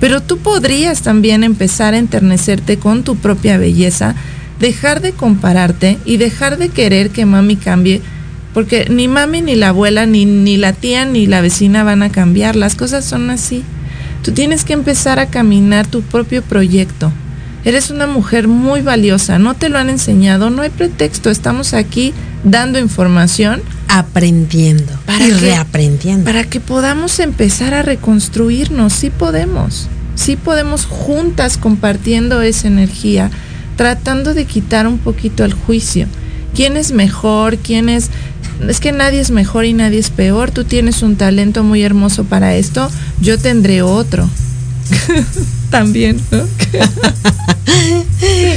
Pero tú podrías también empezar a enternecerte con tu propia belleza dejar de compararte y dejar de querer que mami cambie, porque ni mami, ni la abuela, ni, ni la tía, ni la vecina van a cambiar, las cosas son así. Tú tienes que empezar a caminar tu propio proyecto. Eres una mujer muy valiosa, no te lo han enseñado, no hay pretexto, estamos aquí dando información. Aprendiendo para y reaprendiendo. Para que podamos empezar a reconstruirnos, sí podemos, sí podemos juntas compartiendo esa energía tratando de quitar un poquito el juicio. ¿Quién es mejor? ¿Quién es... Es que nadie es mejor y nadie es peor. Tú tienes un talento muy hermoso para esto, yo tendré otro. También, ¿no?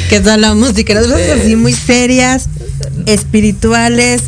que son la música, las cosas así muy serias, espirituales,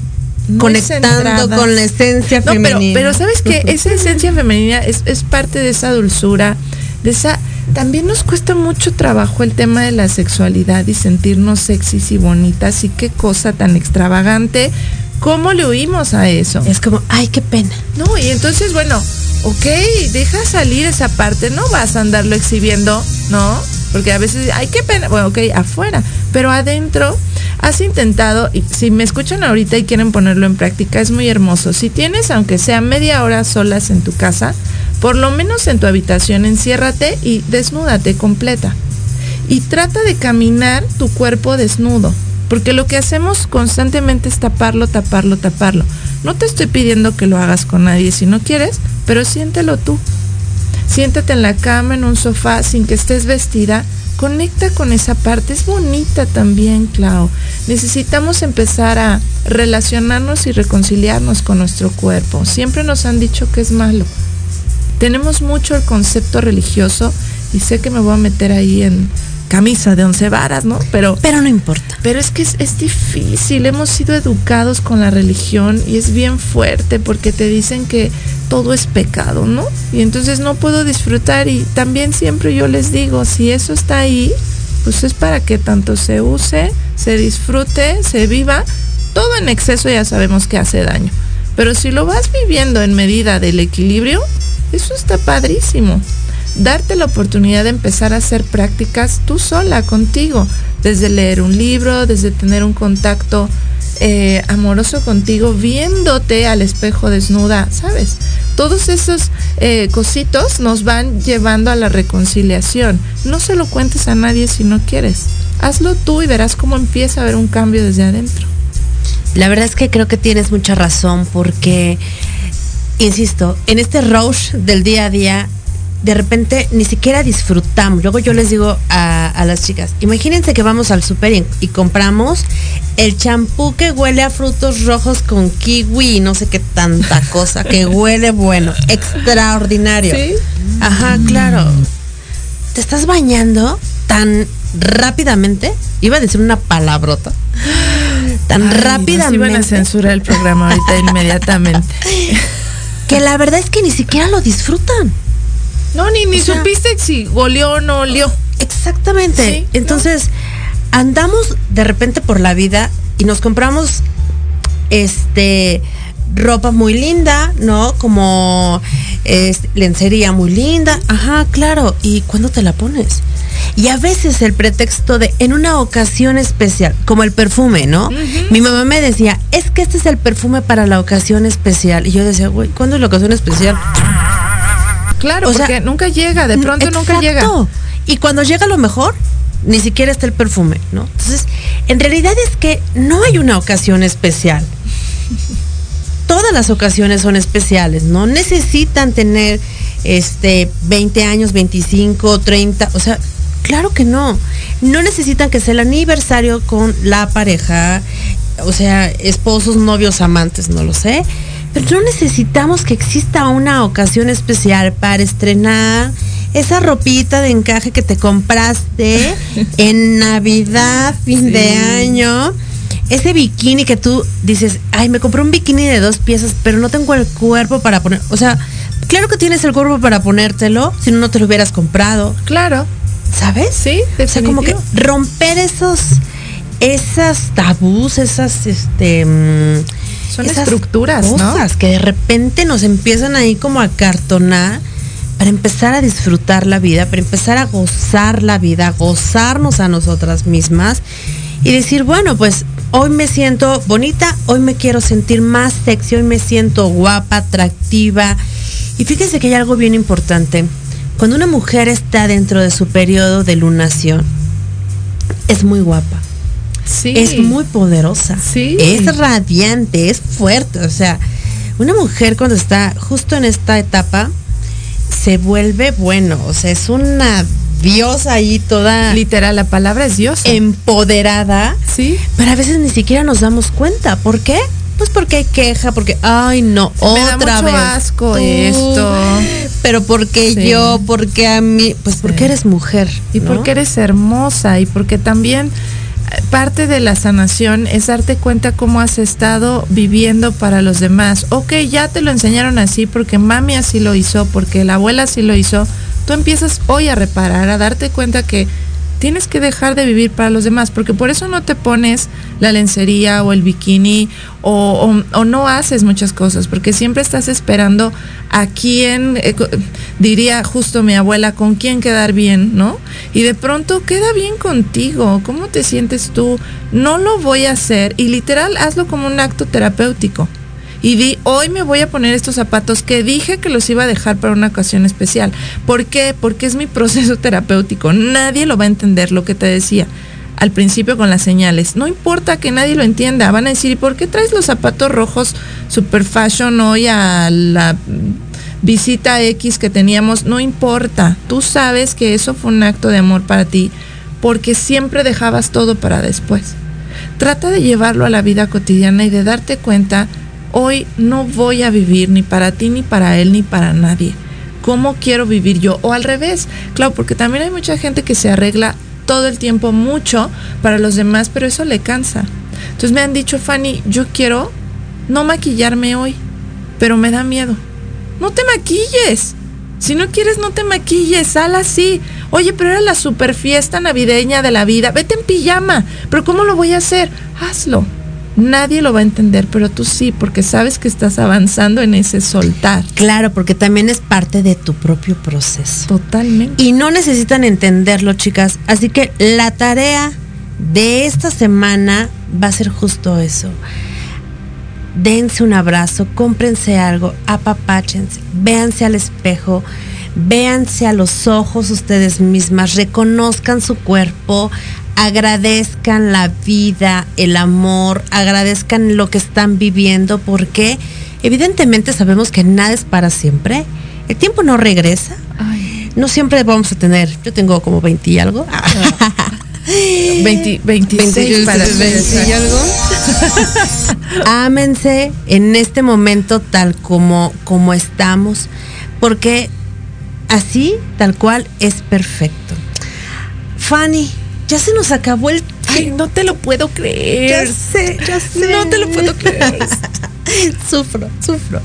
conectando con la esencia femenina. Pero, pero sabes que esa esencia femenina es, es parte de esa dulzura, de esa también nos cuesta mucho trabajo el tema de la sexualidad y sentirnos sexys y bonitas y qué cosa tan extravagante. ¿Cómo le huimos a eso? Es como, ay, qué pena. No, y entonces, bueno, ok, deja salir esa parte, no vas a andarlo exhibiendo, ¿no? Porque a veces, ay, qué pena, bueno, ok, afuera, pero adentro has intentado, y si me escuchan ahorita y quieren ponerlo en práctica, es muy hermoso. Si tienes, aunque sea media hora solas en tu casa, por lo menos en tu habitación, enciérrate y desnúdate completa. Y trata de caminar tu cuerpo desnudo. Porque lo que hacemos constantemente es taparlo, taparlo, taparlo. No te estoy pidiendo que lo hagas con nadie si no quieres, pero siéntelo tú. Siéntate en la cama, en un sofá, sin que estés vestida. Conecta con esa parte. Es bonita también, Clau. Necesitamos empezar a relacionarnos y reconciliarnos con nuestro cuerpo. Siempre nos han dicho que es malo. Tenemos mucho el concepto religioso y sé que me voy a meter ahí en camisa de once varas, ¿no? Pero, pero no importa. Pero es que es, es, difícil, hemos sido educados con la religión y es bien fuerte porque te dicen que todo es pecado, ¿no? Y entonces no puedo disfrutar y también siempre yo les digo, si eso está ahí, pues es para que tanto se use, se disfrute, se viva, todo en exceso ya sabemos que hace daño. Pero si lo vas viviendo en medida del equilibrio, eso está padrísimo. Darte la oportunidad de empezar a hacer prácticas tú sola, contigo, desde leer un libro, desde tener un contacto eh, amoroso contigo, viéndote al espejo desnuda, ¿sabes? Todos esos eh, cositos nos van llevando a la reconciliación. No se lo cuentes a nadie si no quieres. Hazlo tú y verás cómo empieza a haber un cambio desde adentro. La verdad es que creo que tienes mucha razón porque insisto, en este rush del día a día, de repente ni siquiera disfrutamos. Luego yo les digo a, las chicas, imagínense que vamos al super y, compramos el champú que huele a frutos rojos con kiwi y no sé qué tanta cosa, que huele bueno, extraordinario. ¿Sí? Ajá, claro. ¿Te estás bañando tan rápidamente? Iba a decir una palabrota. Tan rápidamente. Nos iban a censurar el programa ahorita inmediatamente. que la verdad es que ni siquiera lo disfrutan. No, ni, ni supiste si olió o no olió. Exactamente. Entonces, andamos de repente por la vida y nos compramos este ropa muy linda, ¿no? Como lencería muy linda. Ajá, claro. ¿Y cuándo te la pones? Y a veces el pretexto de en una ocasión especial, como el perfume, ¿no? Mi mamá me decía, es que este es el perfume para la ocasión especial. Y yo decía, güey, ¿cuándo es la ocasión especial? Claro, O sea, porque nunca llega, de pronto nunca llega. Y cuando llega lo mejor, ni siquiera está el perfume, ¿no? Entonces, en realidad es que no hay una ocasión especial. Todas las ocasiones son especiales, no necesitan tener este 20 años, 25, 30, o sea, claro que no. No necesitan que sea el aniversario con la pareja, o sea, esposos, novios, amantes, no lo sé. Pero no necesitamos que exista una ocasión especial para estrenar esa ropita de encaje que te compraste en Navidad, fin de año. Ese bikini que tú dices, ay, me compré un bikini de dos piezas, pero no tengo el cuerpo para poner. O sea, claro que tienes el cuerpo para ponértelo, si no, no te lo hubieras comprado. Claro. ¿Sabes? Sí, O sea, como que definitivo. romper esos, esas tabús, esas, este, mm, Son esas estructuras, ¿no? cosas que de repente nos empiezan ahí como a cartonar para empezar a disfrutar la vida, para empezar a gozar la vida, a gozarnos a nosotras mismas y decir, bueno, pues hoy me siento bonita, hoy me quiero sentir más sexy, hoy me siento guapa, atractiva. Y fíjense que hay algo bien importante. Cuando una mujer está dentro de su periodo de lunación, es muy guapa Sí. es muy poderosa. Sí. Es radiante, es fuerte. O sea, una mujer cuando está justo en esta etapa se vuelve bueno. O sea, es una diosa ahí toda Literal, la palabra es Dios. empoderada. sí. Pero a veces ni siquiera nos damos cuenta. ¿Por qué? Pues porque hay queja, porque, ay no, Me da otra mucho vez. asco tú. esto. Pero porque Sí. yo, porque a mí, pues porque eres mujer. Y ¿no? porque eres hermosa y porque también parte de la sanación es darte cuenta cómo has estado viviendo para los demás. Ok, ya te lo enseñaron así porque mami así lo hizo, porque la abuela así lo hizo. Tú empiezas hoy a reparar, a darte cuenta que tienes que dejar de vivir para los demás, porque por eso no te pones la lencería o el bikini o, o- o no haces muchas cosas, porque siempre estás esperando a quién, eh, diría justo mi abuela, con quién quedar bien, ¿no? Y de pronto queda bien contigo, ¿cómo te sientes tú? No lo voy a hacer y literal hazlo como un acto terapéutico. Y di, hoy me voy a poner estos zapatos que dije que los iba a dejar para una ocasión especial. ¿Por qué? Porque es mi proceso terapéutico. Nadie lo va a entender lo que te decía al principio con las señales. No importa que nadie lo entienda. Van a decir, ¿y por qué traes los zapatos rojos super fashion hoy a la visita X que teníamos? No importa. Tú sabes que eso fue un acto de amor para ti porque siempre dejabas todo para después. Trata de llevarlo a la vida cotidiana y de darte cuenta, hoy no voy a vivir ni para ti, ni para él, ni para nadie. ¿Cómo quiero vivir yo? O al revés, claro, porque también hay mucha gente que se arregla todo el tiempo mucho para los demás, pero eso le cansa. Entonces me han dicho, Fanny, yo quiero no maquillarme hoy, pero me da miedo. No te maquilles. Si no quieres, no te maquilles, sal así. Oye, pero era la super fiesta navideña de la vida. Vete en pijama. Pero ¿cómo lo voy a hacer? Hazlo. Nadie lo va a entender, pero tú sí, porque sabes que estás avanzando en ese soltar. Claro, porque también es parte de tu propio proceso. Totalmente. Y no necesitan entenderlo, chicas. Así que la tarea de esta semana va a ser justo eso. Dense un abrazo, cómprense algo, apapáchense, véanse al espejo, véanse a los ojos ustedes mismas, reconozcan su cuerpo, agradezcan la vida, el amor, agradezcan lo que están viviendo, porque evidentemente sabemos que nada es para siempre. El tiempo no regresa, Ay, no siempre vamos a tener, yo tengo como 20 y algo. 20 26 para ser 20 y algo. Ámense en este momento tal como, como estamos, porque así, tal cual, es perfecto. Fanny, ya se nos acabó el Ay, no te lo puedo Ya creer. sé, ya sé. No te lo puedo creer. sufro, sufro.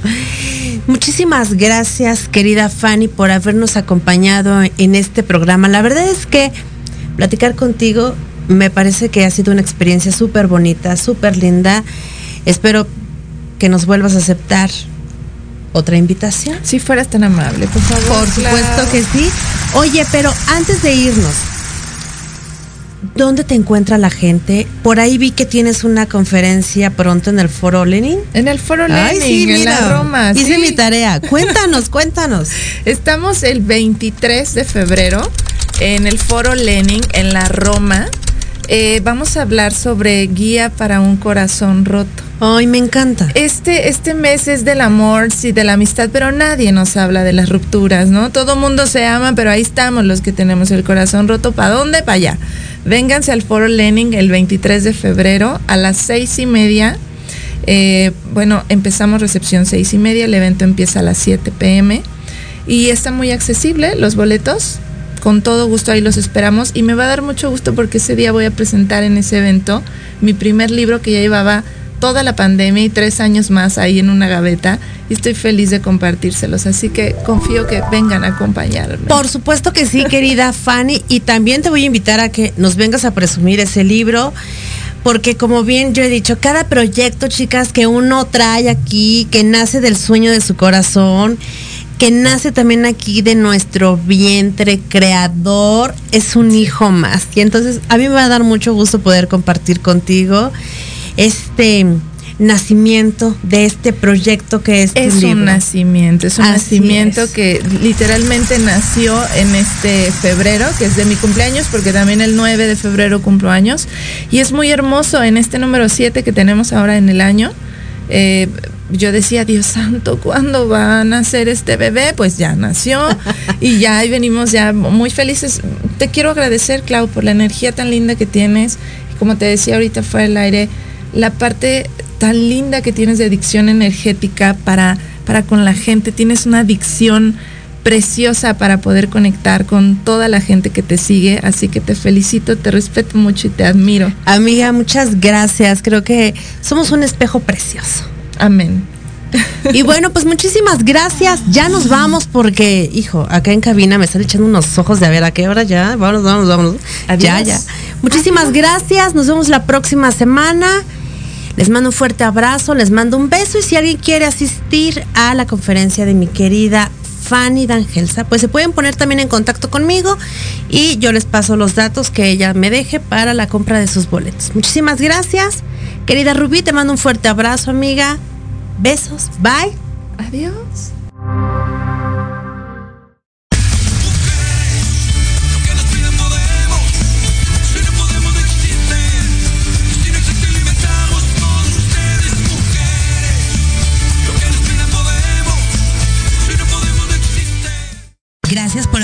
Muchísimas gracias, querida Fanny, por habernos acompañado en este programa. La verdad es que platicar contigo me parece que ha sido una experiencia súper bonita, súper linda. Espero que nos vuelvas a aceptar otra invitación. Si fueras tan amable, por favor. Por supuesto Claro. que sí. Oye, pero antes de irnos, ¿dónde te encuentra la gente? Por ahí vi que tienes una conferencia pronto en el Foro Lenin. En el Foro Lenin, en la Roma. Hice mi tarea. Cuéntanos, cuéntanos. Estamos el 23 de febrero en el Foro Lenin, en la Roma. Eh, vamos a hablar sobre guía para un corazón roto. Ay, me encanta. Este, este mes es del amor, sí, de la amistad, pero nadie nos habla de las rupturas, ¿no? Todo mundo se ama, pero ahí estamos los que tenemos el corazón roto. ¿Para dónde? Para allá. Vénganse al Foro Lenin el 23 de febrero a las seis y media. Eh, bueno, empezamos recepción seis y media, el evento empieza a las 7 pm y está muy accesible los boletos. Con todo gusto ahí los esperamos y me va a dar mucho gusto porque ese día voy a presentar en ese evento mi primer libro que ya llevaba toda la pandemia y tres años más ahí en una gaveta y estoy feliz de compartírselos. Así que confío que vengan a acompañarme. Por supuesto que sí, querida Fanny. Y también te voy a invitar a que nos vengas a presumir ese libro. Porque como bien yo he dicho, cada proyecto, chicas, que uno trae aquí, que nace del sueño de su corazón, que nace también aquí de nuestro vientre creador, es un hijo más. Y entonces a mí me va a dar mucho gusto poder compartir contigo este nacimiento de este proyecto que es es un nacimiento es un nacimiento que literalmente nació en este febrero que es de mi cumpleaños porque también el 9 de febrero cumplo años y es muy hermoso en este número 7 que tenemos ahora en el año eh, yo decía, Dios santo, ¿cuándo va a nacer este bebé? Pues ya nació y ya ahí venimos ya muy felices. Te quiero agradecer, Clau, por la energía tan linda que tienes. Como te decía ahorita fuera del aire, la parte tan linda que tienes de adicción energética para, para con la gente. Tienes una adicción preciosa para poder conectar con toda la gente que te sigue. Así que te felicito, te respeto mucho y te admiro. Amiga, muchas gracias. Creo que somos un espejo precioso. Amén. Y bueno, pues muchísimas gracias. Ya nos vamos porque, hijo, acá en cabina me están echando unos ojos de a ver a qué hora ya. Vámonos, vámonos, vámonos. Ya, ya. Muchísimas gracias. Nos vemos la próxima semana. Les mando un fuerte abrazo, les mando un beso y si alguien quiere asistir a la conferencia de mi querida Fanny D'Angelsa, pues se pueden poner también en contacto conmigo y yo les paso los datos que ella me deje para la compra de sus boletos. Muchísimas gracias. Querida Rubí, te mando un fuerte abrazo, amiga. Besos. Bye. Adiós.